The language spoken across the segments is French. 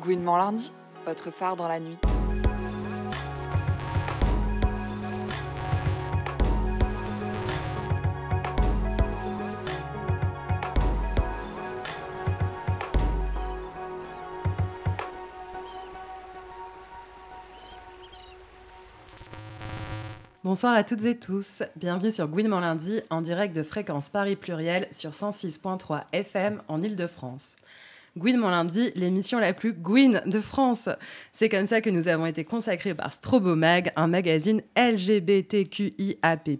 Gouinement lundi, votre phare dans la nuit. Bonsoir à toutes et tous. Bienvenue sur Gouinement lundi en direct de Fréquence Paris Pluriel sur 106.3 FM en Ile-de-France. Gouinement lundi, l'émission la plus gouine de France. C'est comme ça que nous avons été consacrés par Strobo Mag, un magazine LGBTQIAP+.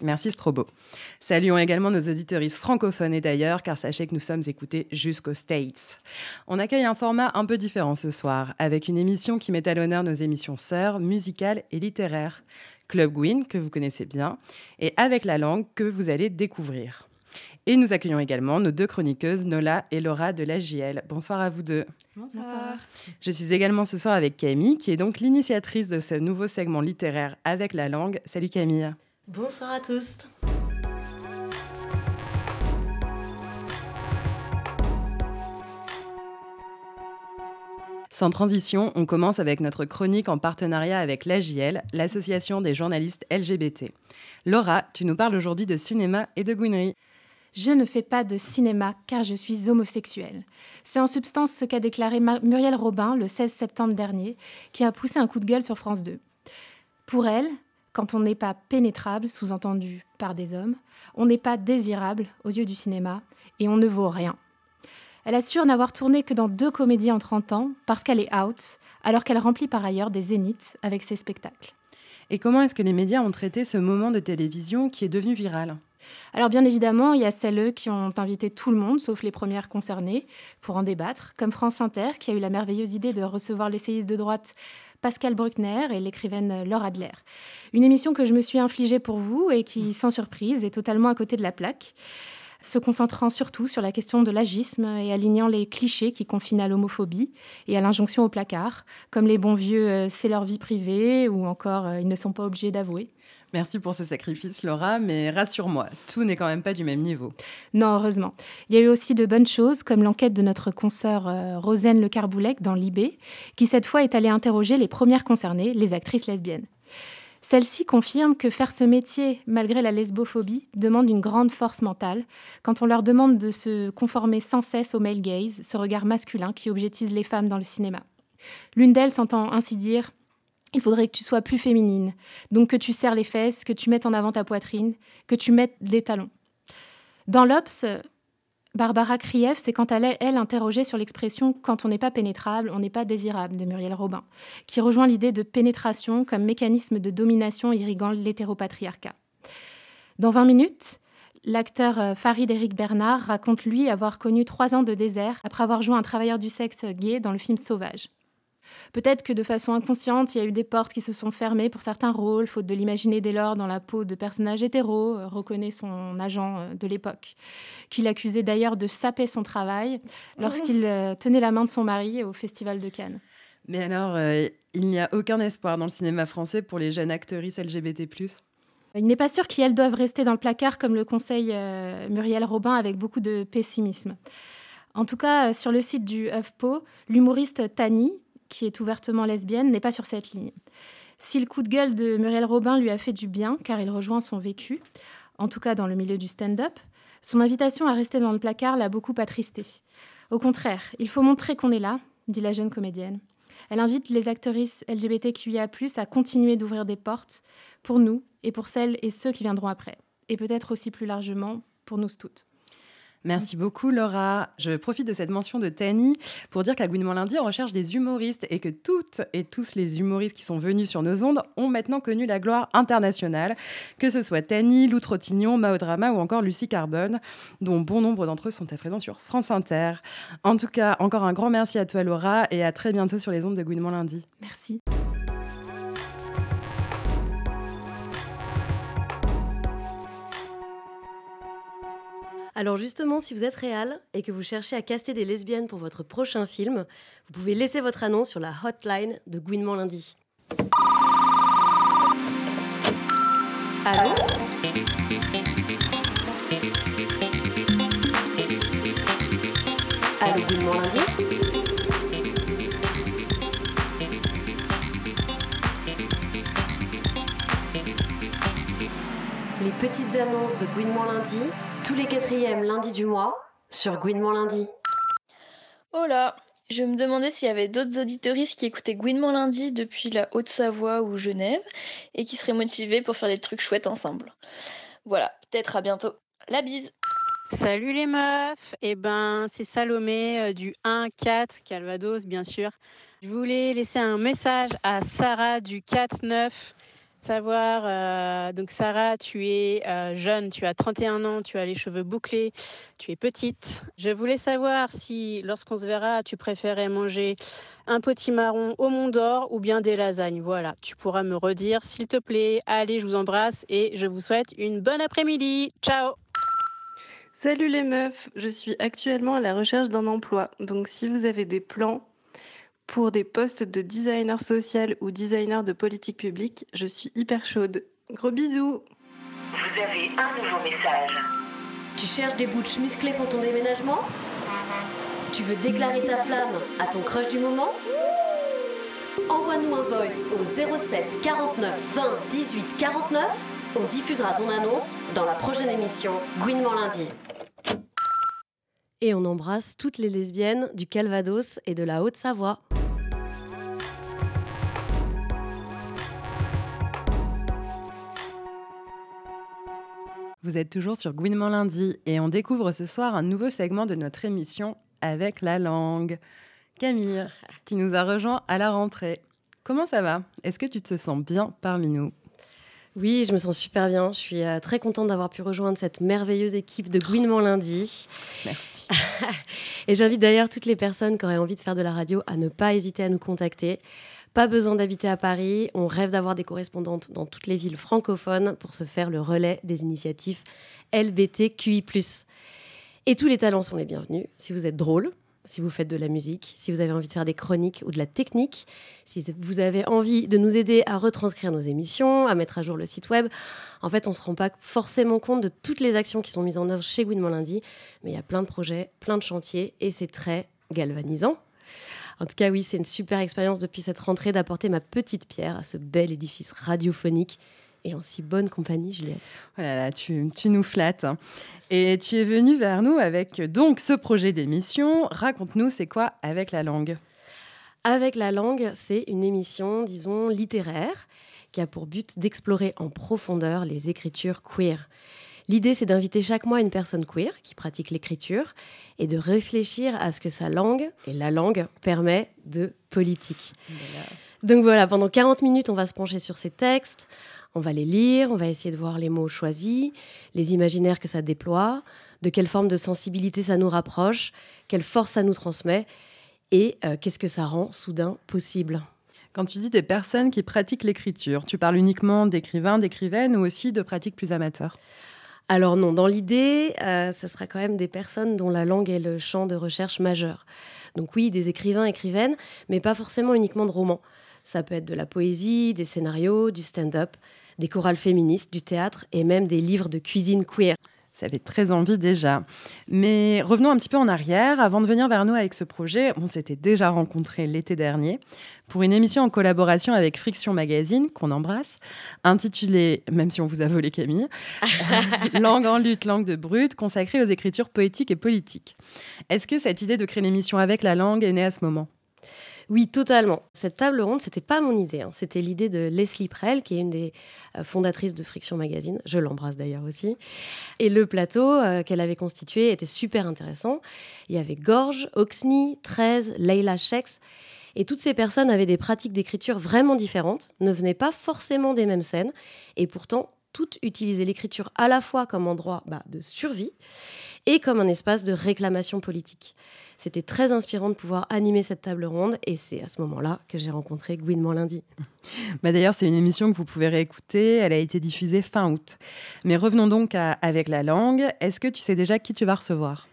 Merci Strobo. Saluons également nos auditeuristes francophones et d'ailleurs, car sachez que nous sommes écoutés jusqu'aux States. On accueille un format un peu différent ce soir, avec une émission qui met à l'honneur nos émissions sœurs, musicales et littéraires. Club Gwyn, que vous connaissez bien, et Avec la langue, que vous allez découvrir. Et nous accueillons également nos deux chroniqueuses, Nola et Laura de la JL. Bonsoir à vous deux. Bonsoir. Je suis également ce soir avec Camille, qui est donc l'initiatrice de ce nouveau segment littéraire Avec la langue. Salut Camille. Bonsoir à tous. Sans transition, on commence avec notre chronique en partenariat avec l'AJL, l'association des journalistes LGBT. Laura, tu nous parles aujourd'hui de cinéma et de gouinerie. Je ne fais pas de cinéma car je suis homosexuelle. C'est en substance ce qu'a déclaré Muriel Robin le 16 septembre dernier, qui a poussé un coup de gueule sur France 2. Pour elle, quand on n'est pas pénétrable, sous-entendu par des hommes, on n'est pas désirable aux yeux du cinéma et on ne vaut rien. Elle assure n'avoir tourné que dans deux comédies en 30 ans parce qu'elle est out, alors qu'elle remplit par ailleurs des zéniths avec ses spectacles. Et comment est-ce que les médias ont traité ce moment de télévision qui est devenu viral? Alors bien évidemment, il y a celles qui ont invité tout le monde, sauf les premières concernées, pour en débattre, comme France Inter, qui a eu la merveilleuse idée de recevoir l'essayiste de droite Pascal Bruckner et l'écrivaine Laura Adler. Une émission que je me suis infligée pour vous et qui, sans surprise, est totalement à côté de la plaque se concentrant surtout sur la question de l'agisme et alignant les clichés qui confinent à l'homophobie et à l'injonction au placard, comme les bons vieux euh, c'est leur vie privée ou encore euh, ils ne sont pas obligés d'avouer. Merci pour ce sacrifice, Laura, mais rassure-moi, tout n'est quand même pas du même niveau. Non, heureusement. Il y a eu aussi de bonnes choses, comme l'enquête de notre consoeur euh, Le Carboulec dans Libé, qui cette fois est allée interroger les premières concernées, les actrices lesbiennes. Celle-ci confirme que faire ce métier, malgré la lesbophobie, demande une grande force mentale, quand on leur demande de se conformer sans cesse au male gaze, ce regard masculin qui objectise les femmes dans le cinéma. L'une d'elles s'entend ainsi dire il faudrait que tu sois plus féminine, donc que tu serres les fesses, que tu mettes en avant ta poitrine, que tu mettes des talons. Dans l'Obs, Barbara Krief s'est quant à elle interrogée sur l'expression quand on n'est pas pénétrable, on n'est pas désirable de Muriel Robin, qui rejoint l'idée de pénétration comme mécanisme de domination irriguant l'hétéropatriarcat. Dans 20 minutes, l'acteur euh, Farid Eric Bernard raconte lui avoir connu trois ans de désert après avoir joué un travailleur du sexe gay dans le film Sauvage. Peut-être que de façon inconsciente, il y a eu des portes qui se sont fermées pour certains rôles, faute de l'imaginer dès lors dans la peau de personnages hétéros, euh, reconnaît son agent euh, de l'époque, qu'il accusait d'ailleurs de saper son travail lorsqu'il euh, tenait la main de son mari au Festival de Cannes. Mais alors, il n'y a aucun espoir dans le cinéma français pour les jeunes actrices LGBT il n'est pas sûr qu'elles doivent rester dans le placard comme le conseille Muriel Robin avec beaucoup de pessimisme. En tout cas, sur le site du HuffPo, l'humoriste Tani, qui est ouvertement lesbienne, n'est pas sur cette ligne. Si le coup de gueule de Muriel Robin lui a fait du bien, car il rejoint son vécu, en tout cas dans le milieu du stand-up, son invitation à rester dans le placard l'a beaucoup attristé. Au contraire, il faut montrer qu'on est là, dit la jeune comédienne. Elle invite les actrices LGBTQIA+, à continuer d'ouvrir des portes pour nous et pour celles et ceux qui viendront après. Et peut-être aussi plus largement pour nous toutes. Merci beaucoup Laura. Je profite de cette mention de Tani pour dire qu'à Gouinement Lundi, on recherche des humoristes et que toutes et tous les humoristes qui sont venus sur nos ondes ont maintenant connu la gloire internationale, que ce soit Tani, Lou Trottignon, Mao Drama ou encore Lucie Carbone, dont bon nombre d'entre eux sont à présent sur France Inter. En tout cas, encore un grand merci à toi Laura et à très bientôt sur les ondes de Gouinement Lundi. Merci. Alors justement, si vous êtes réal et que vous cherchez à caster des lesbiennes pour votre prochain film, vous pouvez laisser votre annonce sur la hotline de Gouinement Lundi. Allô Allô Lundi Les petites annonces de Gouinement Lundi tous les quatrièmes lundis du mois, sur Gouinement lundi. Oh là, je me demandais s'il y avait d'autres auditoristes qui écoutaient Gouinement lundi depuis la Haute-Savoie ou Genève et qui seraient motivés pour faire des trucs chouettes ensemble. Voilà, peut-être à bientôt. La bise Salut les meufs, eh ben c'est Salomé euh, du 1-4 Calvados bien sûr. Je voulais laisser un message à Sarah du 4-9 savoir, euh, donc Sarah, tu es euh, jeune, tu as 31 ans, tu as les cheveux bouclés, tu es petite. Je voulais savoir si, lorsqu'on se verra, tu préférais manger un potimarron au Mont d'Or ou bien des lasagnes. Voilà, tu pourras me redire, s'il te plaît. Allez, je vous embrasse et je vous souhaite une bonne après-midi. Ciao Salut les meufs, je suis actuellement à la recherche d'un emploi. Donc si vous avez des plans pour des postes de designer social ou designer de politique publique, je suis hyper chaude. Gros bisous Vous avez un nouveau message. Tu cherches des bouches musclées pour ton déménagement? Tu veux déclarer ta flamme à ton crush du moment? Envoie-nous un voice au 07 49 20 18 49. On diffusera ton annonce dans la prochaine émission Gouinement lundi. Et on embrasse toutes les lesbiennes du Calvados et de la Haute-Savoie. Vous êtes toujours sur Gouinement lundi et on découvre ce soir un nouveau segment de notre émission avec la langue. Camille, qui nous a rejoint à la rentrée. Comment ça va? Est-ce que tu te sens bien parmi nous? Oui, je me sens super bien. Je suis euh, très contente d'avoir pu rejoindre cette merveilleuse équipe de Gouinement lundi. Merci. Et j'invite d'ailleurs toutes les personnes qui auraient envie de faire de la radio à ne pas hésiter à nous contacter. Pas besoin d'habiter à Paris, on rêve d'avoir des correspondantes dans toutes les villes francophones pour se faire le relais des initiatives LBTQI. Et tous les talents sont les bienvenus. Si vous êtes drôle, si vous faites de la musique, si vous avez envie de faire des chroniques ou de la technique, si vous avez envie de nous aider à retranscrire nos émissions, à mettre à jour le site web. En fait, on ne se rend pas forcément compte de toutes les actions qui sont mises en œuvre chez Gouinement Lundi, mais il y a plein de projets, plein de chantiers et c'est très galvanisant. En tout cas, oui, c'est une super expérience depuis cette rentrée d'apporter ma petite pierre à ce bel édifice radiophonique et en si bonne compagnie, Juliette. Voilà, oh là, tu, tu nous flattes. Et tu es venue vers nous avec donc ce projet d'émission. Raconte-nous, c'est quoi avec la langue? Avec la langue, c'est une émission, disons, littéraire qui a pour but d'explorer en profondeur les écritures queer. L'idée, c'est d'inviter chaque mois une personne queer qui pratique l'écriture et de réfléchir à ce que sa langue et la langue permet de politique. Donc voilà, pendant 40 minutes, on va se pencher sur ces textes, on va les lire, on va essayer de voir les mots choisis, les imaginaires que ça déploie, de quelle forme de sensibilité ça nous rapproche, quelle force ça nous transmet et euh, qu'est-ce que ça rend soudain possible. Quand tu dis des personnes qui pratiquent l'écriture, tu parles uniquement d'écrivains, d'écrivaines ou aussi de pratiques plus amateurs? Alors non, dans l'idée, euh, ce sera quand même des personnes dont la langue est le champ de recherche majeur. Donc oui, des écrivains, écrivaines, mais pas forcément uniquement de romans. Ça peut être de la poésie, des scénarios, du stand-up, des chorales féministes, du théâtre et même des livres de cuisine queer. Ça fait très envie déjà. Mais revenons un petit peu en arrière. Avant de venir vers nous avec ce projet, on s'était déjà rencontrés l'été dernier pour une émission en collaboration avec Friction Magazine, qu'on embrasse, intitulée, même si on vous a volé Camille, Langue en lutte, langue de brut, consacrée aux écritures poétiques et politiques. Est-ce que cette idée de créer l'émission avec la langue est née à ce moment? Oui, totalement. Cette table ronde, c'était pas mon idée. Hein. C'était l'idée de Leslie Prell, qui est une des euh, fondatrices de Friction Magazine. Je l'embrasse d'ailleurs aussi. Et le plateau euh, qu'elle avait constitué était super intéressant. Il y avait Gorge, Oxney, 13, Leila Shex. Et toutes ces personnes avaient des pratiques d'écriture vraiment différentes, ne venaient pas forcément des mêmes scènes, et pourtant toutes utilisaient l'écriture à la fois comme endroit bah, de survie et comme un espace de réclamation politique. C'était très inspirant de pouvoir animer cette table ronde et c'est à ce moment-là que j'ai rencontré Gouinement lundi. Bah D'ailleurs, c'est une émission que vous pouvez réécouter. Elle a été diffusée fin août. Mais revenons donc Avec la langue. Est-ce que tu sais déjà qui tu vas recevoir?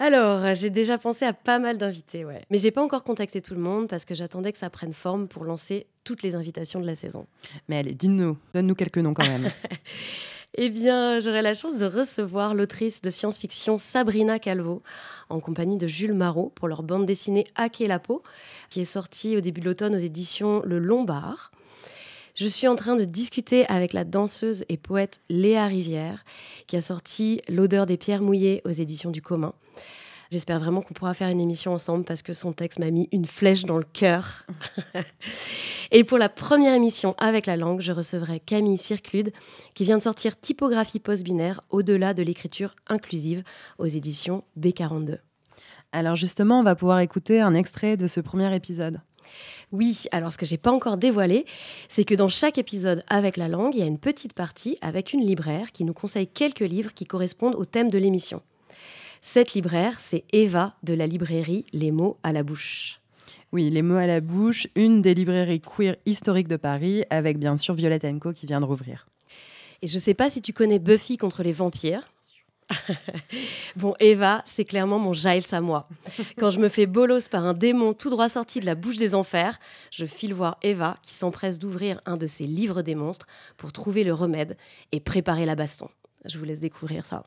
Alors, j'ai déjà pensé à pas mal d'invités, ouais. Mais j'ai pas encore contacté tout le monde parce que j'attendais que ça prenne forme pour lancer toutes les invitations de la saison. Mais allez, dis-nous, donne-nous quelques noms quand même. Eh bien, j'aurai la chance de recevoir l'autrice de science-fiction Sabrina Calvo en compagnie de Jules Marot pour leur bande dessinée Hacker la peau, qui est sortie au début de l'automne aux éditions Le Lombard. Je suis en train de discuter avec la danseuse et poète Léa Rivière, qui a sorti L'odeur des pierres mouillées aux éditions du commun. J'espère vraiment qu'on pourra faire une émission ensemble parce que son texte m'a mis une flèche dans le cœur. et pour la première émission avec la langue, je recevrai Camille Circlude qui vient de sortir Typographie post-binaire au-delà de l'écriture inclusive aux éditions B42. Alors justement, on va pouvoir écouter un extrait de ce premier épisode. Oui, alors ce que j'ai pas encore dévoilé, c'est que dans chaque épisode avec la langue, il y a une petite partie avec une libraire qui nous conseille quelques livres qui correspondent au thème de l'émission. Cette libraire, c'est Eva de la librairie Les mots à la bouche. Oui, Les mots à la bouche, une des librairies queer historiques de Paris, avec bien sûr Violette Co qui vient de rouvrir. Et je ne sais pas si tu connais Buffy contre les vampires. bon, Eva, c'est clairement mon Giles à moi. Quand je me fais bolos par un démon tout droit sorti de la bouche des enfers, je file voir Eva qui s'empresse d'ouvrir un de ses livres des monstres pour trouver le remède et préparer la baston. Je vous laisse découvrir ça.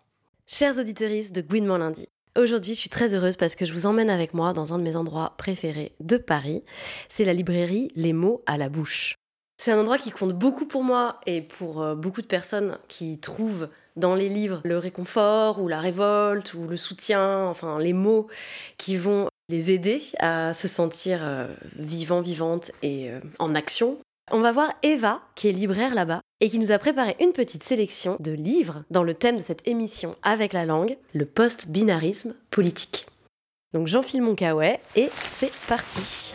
Chers auditeurs de Gouinement lundi, Aujourd'hui, je suis très heureuse parce que je vous emmène avec moi dans un de mes endroits préférés de Paris. C'est la librairie Les mots à la bouche. C'est un endroit qui compte beaucoup pour moi et pour euh, beaucoup de personnes qui trouvent dans les livres le réconfort ou la révolte ou le soutien, enfin les mots qui vont les aider à se sentir euh, vivant, vivante et euh, en action. On va voir Eva, qui est libraire là-bas, et qui nous a préparé une petite sélection de livres dans le thème de cette émission avec la langue, le post-binarisme politique. Donc j'enfile mon kawaii et c'est parti.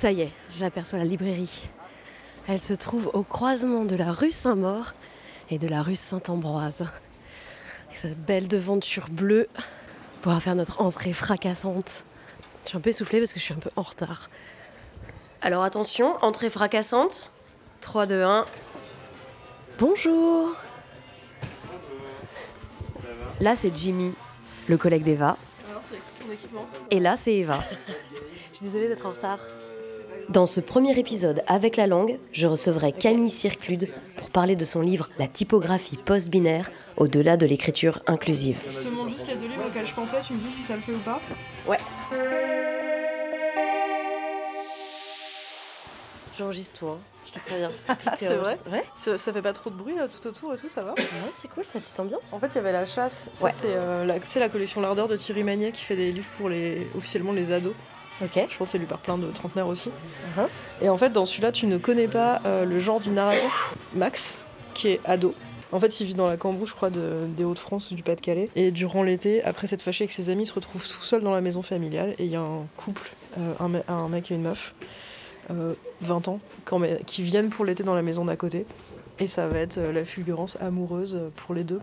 Ça y est, j'aperçois la librairie. Elle se trouve au croisement de la rue Saint-Maur et de la rue Saint-Ambroise. Avec cette belle devanture bleue, on pourra faire notre entrée fracassante. Je suis un peu essoufflée parce que je suis un peu en retard. Alors attention, entrée fracassante. 3, 2, 1. Bonjour. Là, c'est Jimmy, le collègue d'Eva. Et là, c'est Eva. Je suis désolée d'être en retard. Dans ce premier épisode avec la langue, je recevrai Camille Circlude pour parler de son livre La typographie post-binaire au-delà de l'écriture inclusive. Je te montre juste les deux livres auxquels je pensais, tu me dis si ça le fait ou pas Ouais. J'enregistre tout, hein. je te préviens. c'est vrai Ouais. ça, ça fait pas trop de bruit là, tout autour et tout, ça va Ouais, c'est cool, sa petite ambiance. En fait, il y avait la chasse. Ça, Ouais. c'est euh, la, c'est la collection L'Ardeur de Thierry Magnier qui fait des livres pour les officiellement les ados. Je pense que c'est lu par plein de trentenaires aussi. Uh-huh. Et en fait, dans celui-là, tu ne connais pas euh, le genre du narrateur, Max, qui est ado. En fait, il vit dans la Cambrousse, je crois, de- des Hauts-de-France, du Pas-de-Calais. Et durant l'été, après s'être fâché avec ses amis, il se retrouve tout seul dans la maison familiale. Et il y a un couple, euh, un, me- un mec et une meuf, euh, 20 ans, quand même, qui viennent pour l'été dans la maison d'à côté. Et ça va être euh, la fulgurance amoureuse euh, pour les deux,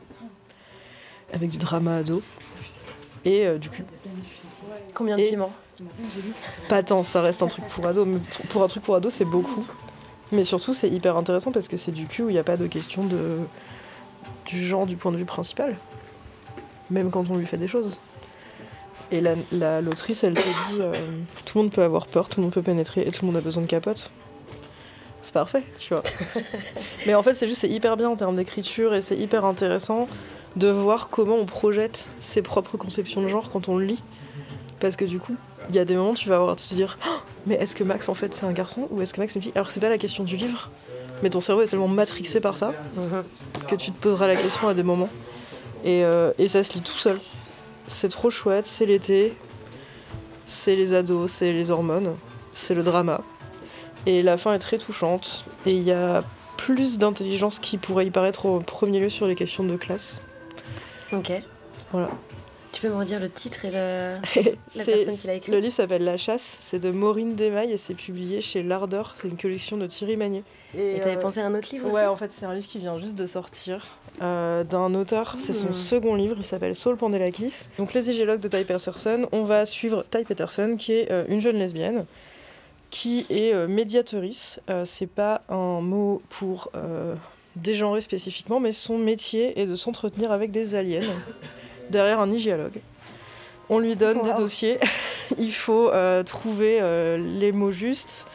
avec du drama ado et euh, du cul. Combien de Et- piments? Pas tant, ça reste un truc pour ado. Mais pour un truc pour ado, c'est beaucoup. Mais surtout, c'est hyper intéressant parce que c'est du cul où il n'y a pas de question de du genre du point de vue principal. Même quand on lui fait des choses. Et la- la- l'autrice, elle te dit euh, tout le monde peut avoir peur, tout le monde peut pénétrer et tout le monde a besoin de capote. C'est parfait, tu vois. Mais en fait, c'est juste, c'est hyper bien en termes d'écriture et c'est hyper intéressant de voir comment on projette ses propres conceptions de genre quand on le lit. Parce que du coup, il y a des moments où tu vas avoir à te dire Oh, mais est-ce que Max en fait c'est un garçon ou est-ce que Max c'est une fille? Alors c'est pas la question du livre, mais ton cerveau est tellement matrixé par ça que tu te poseras la question à des moments. Et, euh, et ça se lit tout seul. C'est trop chouette, c'est l'été, c'est les ados, c'est les hormones, c'est le drama. Et la fin est très touchante. Et il y a plus d'intelligence qui pourrait y paraître au premier lieu sur les questions de classe. Ok. Voilà. Tu peux me redire le titre et le... C'est- personne qui l'a écrit Le livre s'appelle La chasse, c'est de Maureen Desmailles et c'est publié chez L'Ardeur, c'est une collection de Thierry Magnier. Et t'avais euh, pensé à un autre livre Ouais, aussi en fait, c'est un livre qui vient juste de sortir euh, d'un auteur. C'est son Hmm. second livre, il s'appelle Saul Pandelakis. Donc, Les Igélogues de Ty Peterson. On va suivre Ty Peterson, qui est euh, une jeune lesbienne, qui est euh, médiatrice. Euh, c'est pas un mot pour euh, dégenrer spécifiquement, mais son métier est de s'entretenir avec des aliens derrière un igéologue. On lui donne des dossiers, il faut euh, trouver euh, les mots justes.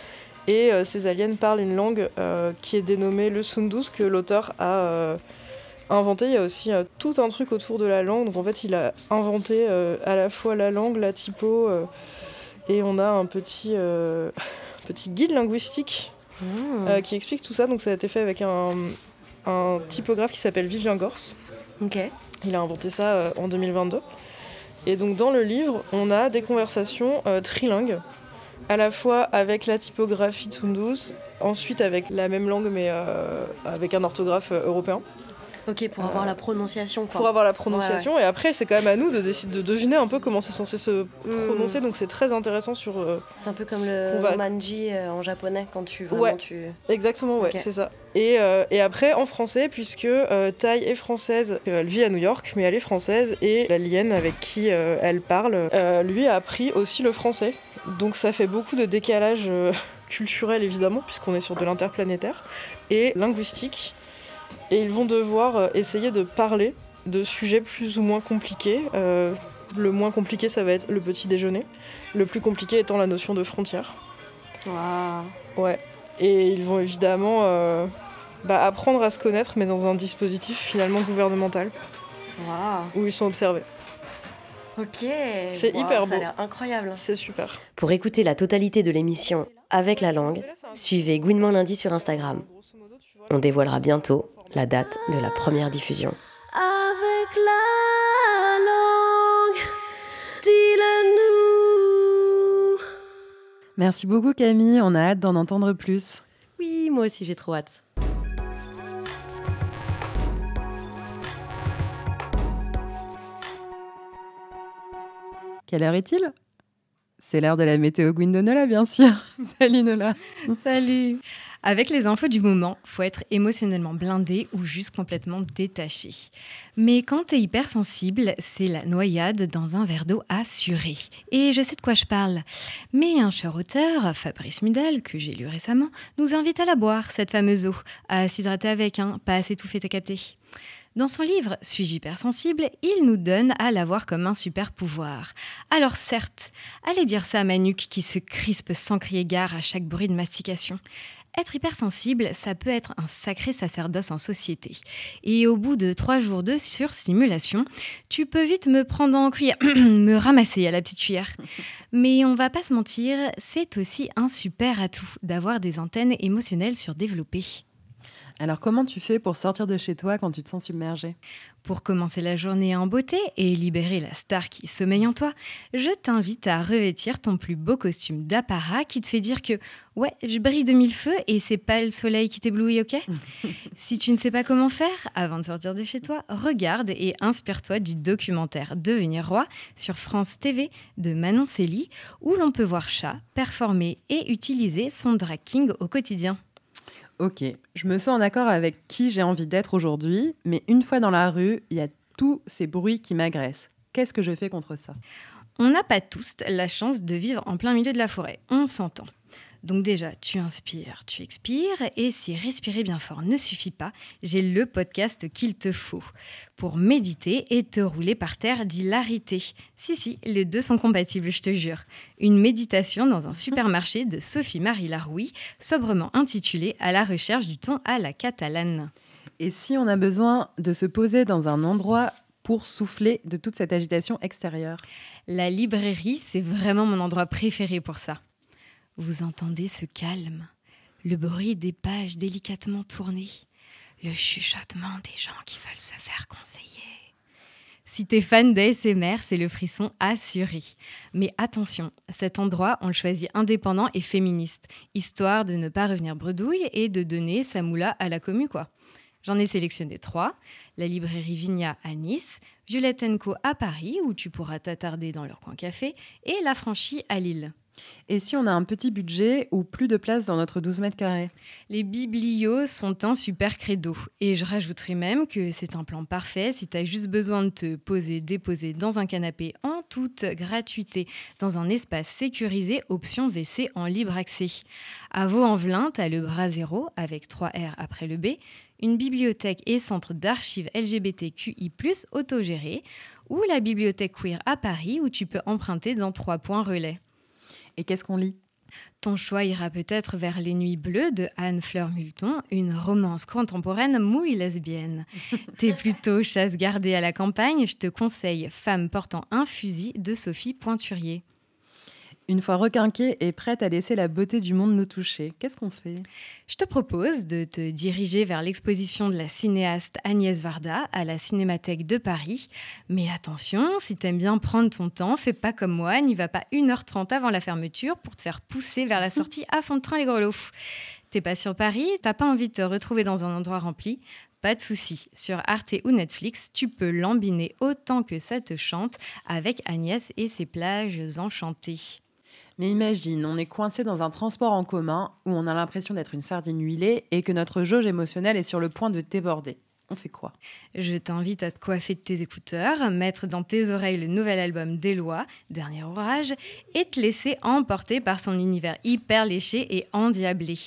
Et euh, ces aliens parlent une langue qui est dénommée le Sundus, que l'auteur a inventé. Il y a aussi tout un truc autour de la langue. Donc en fait, il a inventé à la fois la langue, la typo, et on a un petit, petit guide linguistique Mmh. qui explique tout ça. Donc ça a été fait avec un, un typographe qui s'appelle Vivien Gors. Il a inventé ça euh, en 2022. Et donc dans le livre, on a des conversations euh, trilingues, à la fois avec la typographie Tsundus, ensuite avec la même langue mais euh, avec un orthographe européen, Ok, pour avoir Euh, la prononciation, quoi. pour avoir la prononciation. Et après, c'est quand même à nous de décider de deviner un peu comment c'est censé se Mmh. prononcer. Donc c'est très intéressant sur... euh, C'est un peu comme le va- romanji euh, en japonais, quand tu vraiment Ouais. tu... Exactement, ouais, c'est ça. Et, euh, et après, en français, puisque Thaï est française, elle vit à New York, mais elle est française, et l'alien avec qui elle parle, lui a appris aussi le français. Donc ça fait beaucoup de décalage culturel, évidemment, puisqu'on est sur de l'interplanétaire, et linguistique. Et ils vont devoir euh, essayer de parler de sujets plus ou moins compliqués. Euh, le moins compliqué, ça va être le petit déjeuner. Le plus compliqué étant la notion de frontière. Waouh. Ouais. Et ils vont évidemment euh, bah, apprendre à se connaître, mais dans un dispositif finalement gouvernemental, Waouh. où ils sont observés. Ok. C'est Wow, hyper Ça a beau. l'air incroyable. C'est super. Pour écouter la totalité de l'émission avec la langue, suivez Gouinement lundi sur Instagram. On dévoilera bientôt la date de la première diffusion. Avec la langue, dis-le-nous. Merci beaucoup Camille, on a hâte d'en entendre plus. Oui, moi aussi j'ai trop hâte. Quelle heure est-il? C'est l'heure de la météo Gwyn de Nola, bien sûr. Salut Nola. Salut Avec les infos du moment, faut être émotionnellement blindé ou juste complètement détaché. Mais quand t'es hypersensible, c'est la noyade dans un verre d'eau assuré. Et je sais de quoi je parle. Mais un cher auteur, Fabrice Mudel, que j'ai lu récemment, nous invite à la boire, cette fameuse eau, à s'hydrater avec, hein, pas à s'étouffer, t'as capté. Dans son livre Suis-je hypersensible il nous donne à l'avoir comme un super pouvoir. Alors certes, allez dire ça à Manuc qui se crispe sans crier gare à chaque bruit de mastication. Être hypersensible, ça peut être un sacré sacerdoce en société. Et au bout de trois jours de surstimulation, tu peux vite me prendre en cuillère, me ramasser à la petite cuillère. Mais on va pas se mentir, c'est aussi un super atout d'avoir des antennes émotionnelles surdéveloppées. Alors comment tu fais pour sortir de chez toi quand tu te sens submergé Pour commencer la journée en beauté et libérer la star qui sommeille en toi, je t'invite à revêtir ton plus beau costume d'apparat qui te fait dire que ouais, je brille de mille feux et c'est pas le soleil qui t'éblouit, ok? Si tu ne sais pas comment faire avant de sortir de chez toi, regarde et inspire-toi du documentaire Devenir roi sur France TV de Manon Célie où l'on peut voir Chat performer et utiliser son drag king au quotidien. Ok, je me sens en accord avec qui j'ai envie d'être aujourd'hui, mais une fois dans la rue, il y a tous ces bruits qui m'agressent. Qu'est-ce que je fais contre ça? On n'a pas tous la chance de vivre en plein milieu de la forêt, on s'entend. Donc déjà, tu inspires, tu expires, et si respirer bien fort ne suffit pas, j'ai le podcast qu'il te faut pour méditer et te rouler par terre d'hilarité. Si, si, les deux sont compatibles, je te jure. Une méditation dans un supermarché de Sophie-Marie Laroui, sobrement intitulée À la recherche du ton à la catalane. Et si on a besoin de se poser dans un endroit pour souffler de toute cette agitation extérieure? La librairie, c'est vraiment mon endroit préféré pour ça. Vous entendez ce calme, le bruit des pages délicatement tournées, le chuchotement des gens qui veulent se faire conseiller. Si t'es fan d'ASMR, c'est le frisson assuré. Mais attention, cet endroit, on le choisit indépendant et féministe, histoire de ne pas revenir bredouille et de donner sa moula à la commu, quoi. J'en ai sélectionné trois. La librairie Vigna à Nice, Violette Co à Paris, où tu pourras t'attarder dans leur coin café, et La Franchie à Lille. Et si on a un petit budget ou plus de place dans notre 12 mètres carrés? Les biblios sont un super credo. Et je rajouterai même que c'est un plan parfait si tu as juste besoin de te poser, déposer dans un canapé en toute gratuité, dans un espace sécurisé, option WC en libre accès. À Vaux-en-Velin, tu as le Brasero avec 3 R après le B, une bibliothèque et centre d'archives LGBTQI, autogéré, ou la bibliothèque queer à Paris où tu peux emprunter dans trois points relais. Et qu'est-ce qu'on lit? Ton choix ira peut-être vers Les Nuits Bleues de Anne-Fleur Multon, une romance contemporaine mouille lesbienne. T'es plutôt chasse gardée à la campagne, je te conseille Femme portant un fusil de Sophie Pointurier. Une fois requinquée et prête à laisser la beauté du monde nous toucher, qu'est-ce qu'on fait? Je te propose de te diriger vers l'exposition de la cinéaste Agnès Varda à la Cinémathèque de Paris. Mais attention, si t'aimes bien prendre ton temps, fais pas comme moi, n'y va pas 1h30 avant la fermeture pour te faire pousser vers la sortie à fond de train les grelots. T'es pas sur Paris, t'as pas envie de te retrouver dans un endroit rempli? Pas de souci, sur Arte ou Netflix, tu peux l'embiner autant que ça te chante avec Agnès et ses plages enchantées. Mais imagine, on est coincé dans un transport en commun où on a l'impression d'être une sardine huilée et que notre jauge émotionnelle est sur le point de déborder. On fait quoi? Je t'invite à te coiffer de tes écouteurs, mettre dans tes oreilles le nouvel album d'Eloi, Dernier Orage, et te laisser emporter par son univers hyper léché et endiablé.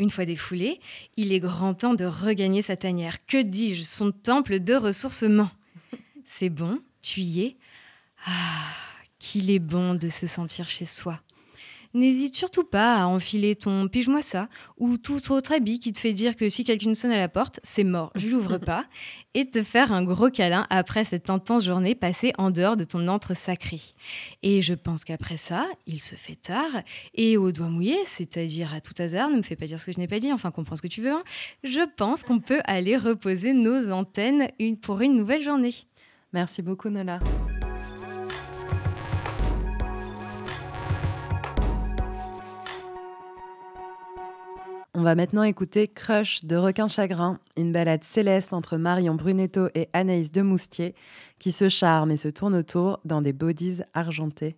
Une fois défoulé, il est grand temps de regagner sa tanière. Que dis-je? Son temple de ressourcement. C'est bon, tu y es? Ah qu'il est bon de se sentir chez soi. N'hésite surtout pas à enfiler ton pige-moi ça ou tout autre habit qui te fait dire que si quelqu'un sonne à la porte, c'est mort, je l'ouvre pas, et te faire un gros câlin après cette intense journée passée en dehors de ton antre sacré. Et je pense qu'après ça, il se fait tard, et au doigt mouillé, c'est-à-dire à tout hasard, ne me fais pas dire ce que je n'ai pas dit, enfin comprends ce que tu veux, hein, je pense qu'on peut aller reposer nos antennes pour une nouvelle journée. Merci beaucoup Nola. On va maintenant écouter Crush de Requin Chagrin, une balade céleste entre Marion Brunetto et Anaïs de Moustier, qui se charment et se tournent autour dans des bodies argentés.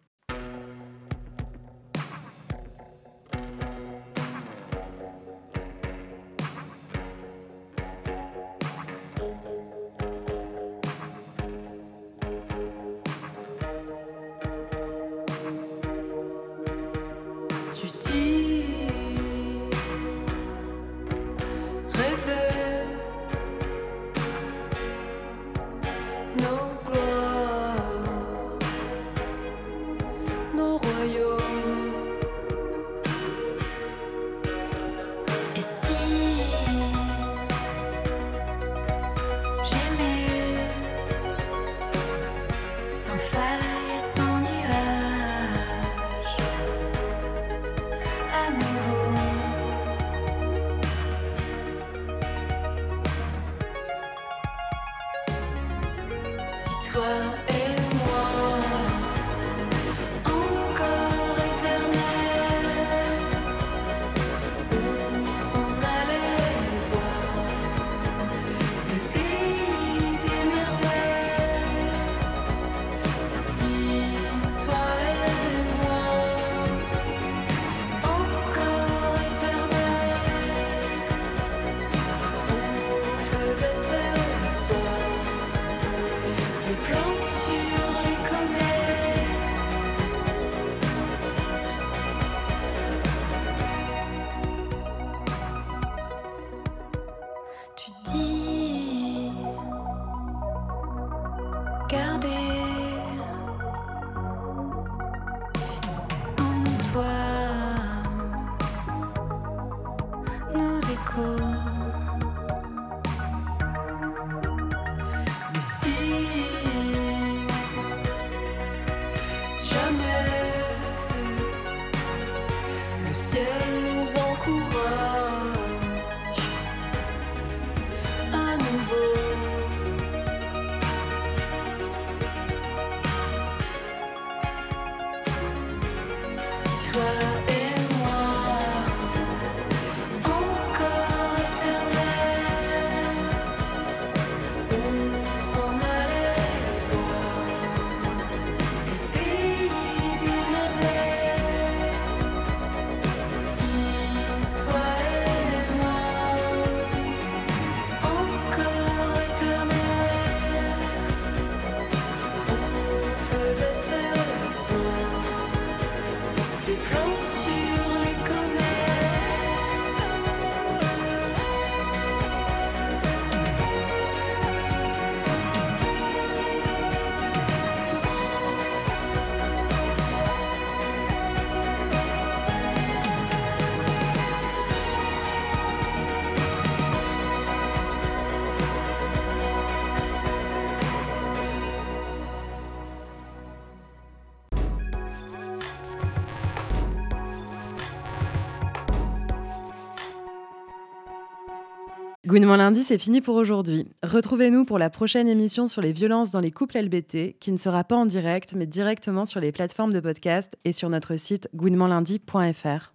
Gouinement lundi, c'est fini pour aujourd'hui. Retrouvez-nous pour la prochaine émission sur les violences dans les couples LBT, qui ne sera pas en direct, mais directement sur les plateformes de podcast et sur notre site gouinementlundi.fr.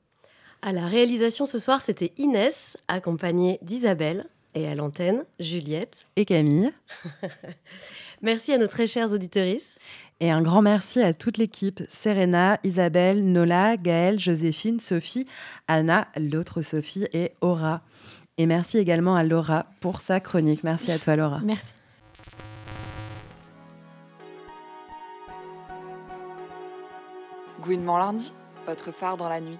À la réalisation ce soir, c'était Inès, accompagnée d'Isabelle, et à l'antenne, Juliette. Et Camille. merci à nos très chères auditrices. Et un grand merci à toute l'équipe Serena, Isabelle, Nola, Gaëlle, Joséphine, Sophie, Anna, l'autre Sophie et Aura. Et merci également à Laura pour sa chronique. Merci à toi, Laura. Merci. Gouinement lundi, votre phare dans la nuit.